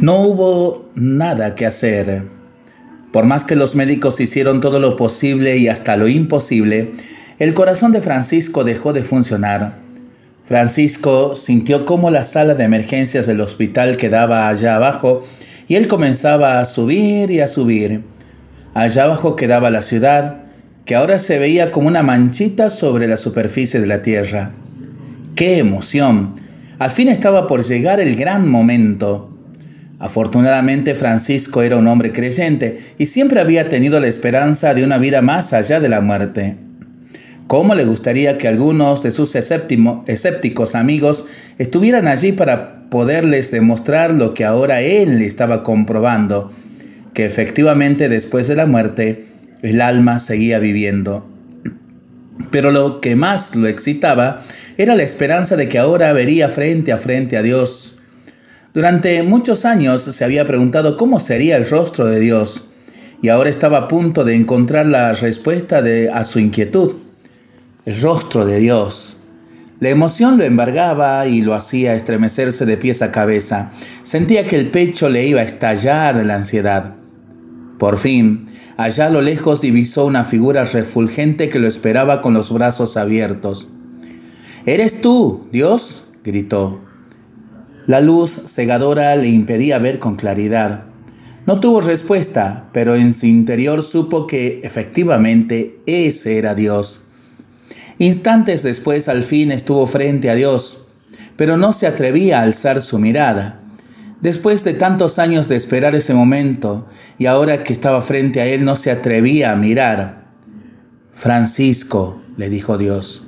No hubo nada que hacer. Por más que los médicos hicieron todo lo posible y hasta lo imposible, el corazón de Francisco dejó de funcionar. Francisco sintió cómo la sala de emergencias del hospital quedaba allá abajo y él comenzaba a subir y a subir. Allá abajo quedaba la ciudad, que ahora se veía como una manchita sobre la superficie de la tierra. ¡Qué emoción! Al fin estaba por llegar el gran momento. Afortunadamente Francisco era un hombre creyente y siempre había tenido la esperanza de una vida más allá de la muerte. ¿Cómo le gustaría que algunos de sus escépticos amigos estuvieran allí para poderles demostrar lo que ahora él estaba comprobando, que efectivamente después de la muerte el alma seguía viviendo? Pero lo que más lo excitaba era la esperanza de que ahora vería frente a frente a Dios durante muchos años se había preguntado cómo sería el rostro de Dios y ahora estaba a punto de encontrar la respuesta a su inquietud. El rostro de Dios. La emoción lo embargaba y lo hacía estremecerse de pies a cabeza. Sentía que el pecho le iba a estallar de la ansiedad. Por fin, allá a lo lejos divisó una figura refulgente que lo esperaba con los brazos abiertos. ¿Eres tú, Dios? gritó. La luz cegadora le impedía ver con claridad. No tuvo respuesta, pero en su interior supo que efectivamente ese era Dios. Instantes después al fin estuvo frente a Dios, pero no se atrevía a alzar su mirada. Después de tantos años de esperar ese momento, y ahora que estaba frente a él no se atrevía a mirar. Francisco, le dijo Dios.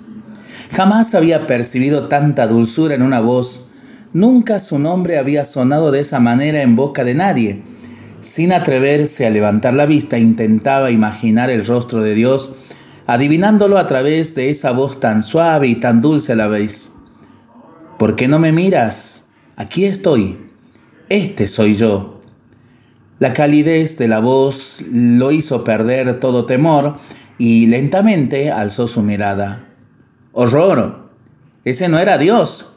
Jamás había percibido tanta dulzura en una voz Nunca su nombre había sonado de esa manera en boca de nadie. Sin atreverse a levantar la vista, intentaba imaginar el rostro de Dios, adivinándolo a través de esa voz tan suave y tan dulce a la vez. ¿Por qué no me miras? Aquí estoy. Este soy yo. La calidez de la voz lo hizo perder todo temor y lentamente alzó su mirada. ¡Horror! Ese no era Dios.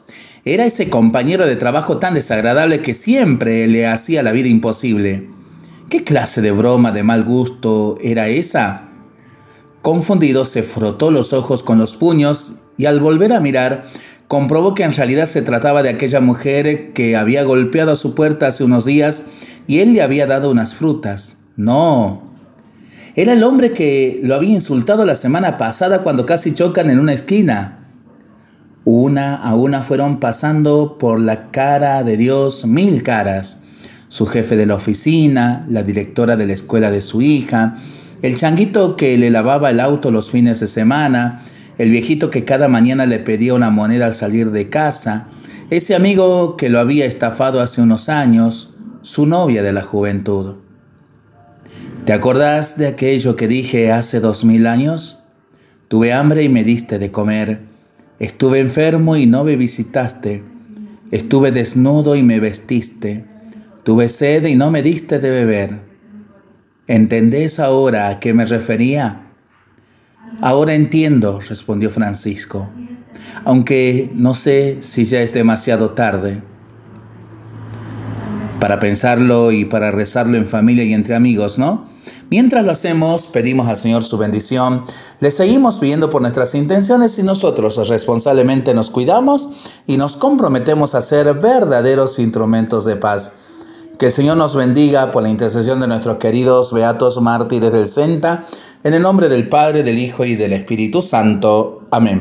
Era ese compañero de trabajo tan desagradable que siempre le hacía la vida imposible. ¿Qué clase de broma de mal gusto era esa? Confundido, se frotó los ojos con los puños y al volver a mirar, comprobó que en realidad se trataba de aquella mujer que había golpeado a su puerta hace unos días y él le había dado unas frutas. No. Era el hombre que lo había insultado la semana pasada cuando casi chocan en una esquina. Una a una fueron pasando por la cara de Dios mil caras. Su jefe de la oficina, la directora de la escuela de su hija, el changuito que le lavaba el auto los fines de semana, el viejito que cada mañana le pedía una moneda al salir de casa, ese amigo que lo había estafado hace unos años, su novia de la juventud. ¿Te acordás de aquello que dije hace dos mil años? Tuve hambre y me diste de comer Estuve enfermo y no me visitaste. Estuve desnudo y me vestiste. Tuve sed y no me diste de beber. ¿Entendés ahora a qué me refería? Ahora entiendo, respondió Francisco, aunque no sé si ya es demasiado tarde. Para pensarlo y para rezarlo en familia y entre amigos, ¿no? Mientras lo hacemos, pedimos al Señor su bendición, le seguimos pidiendo por nuestras intenciones y nosotros responsablemente nos cuidamos y nos comprometemos a ser verdaderos instrumentos de paz. Que el Señor nos bendiga por la intercesión de nuestros queridos beatos mártires del Senta, en el nombre del Padre, del Hijo y del Espíritu Santo. Amén.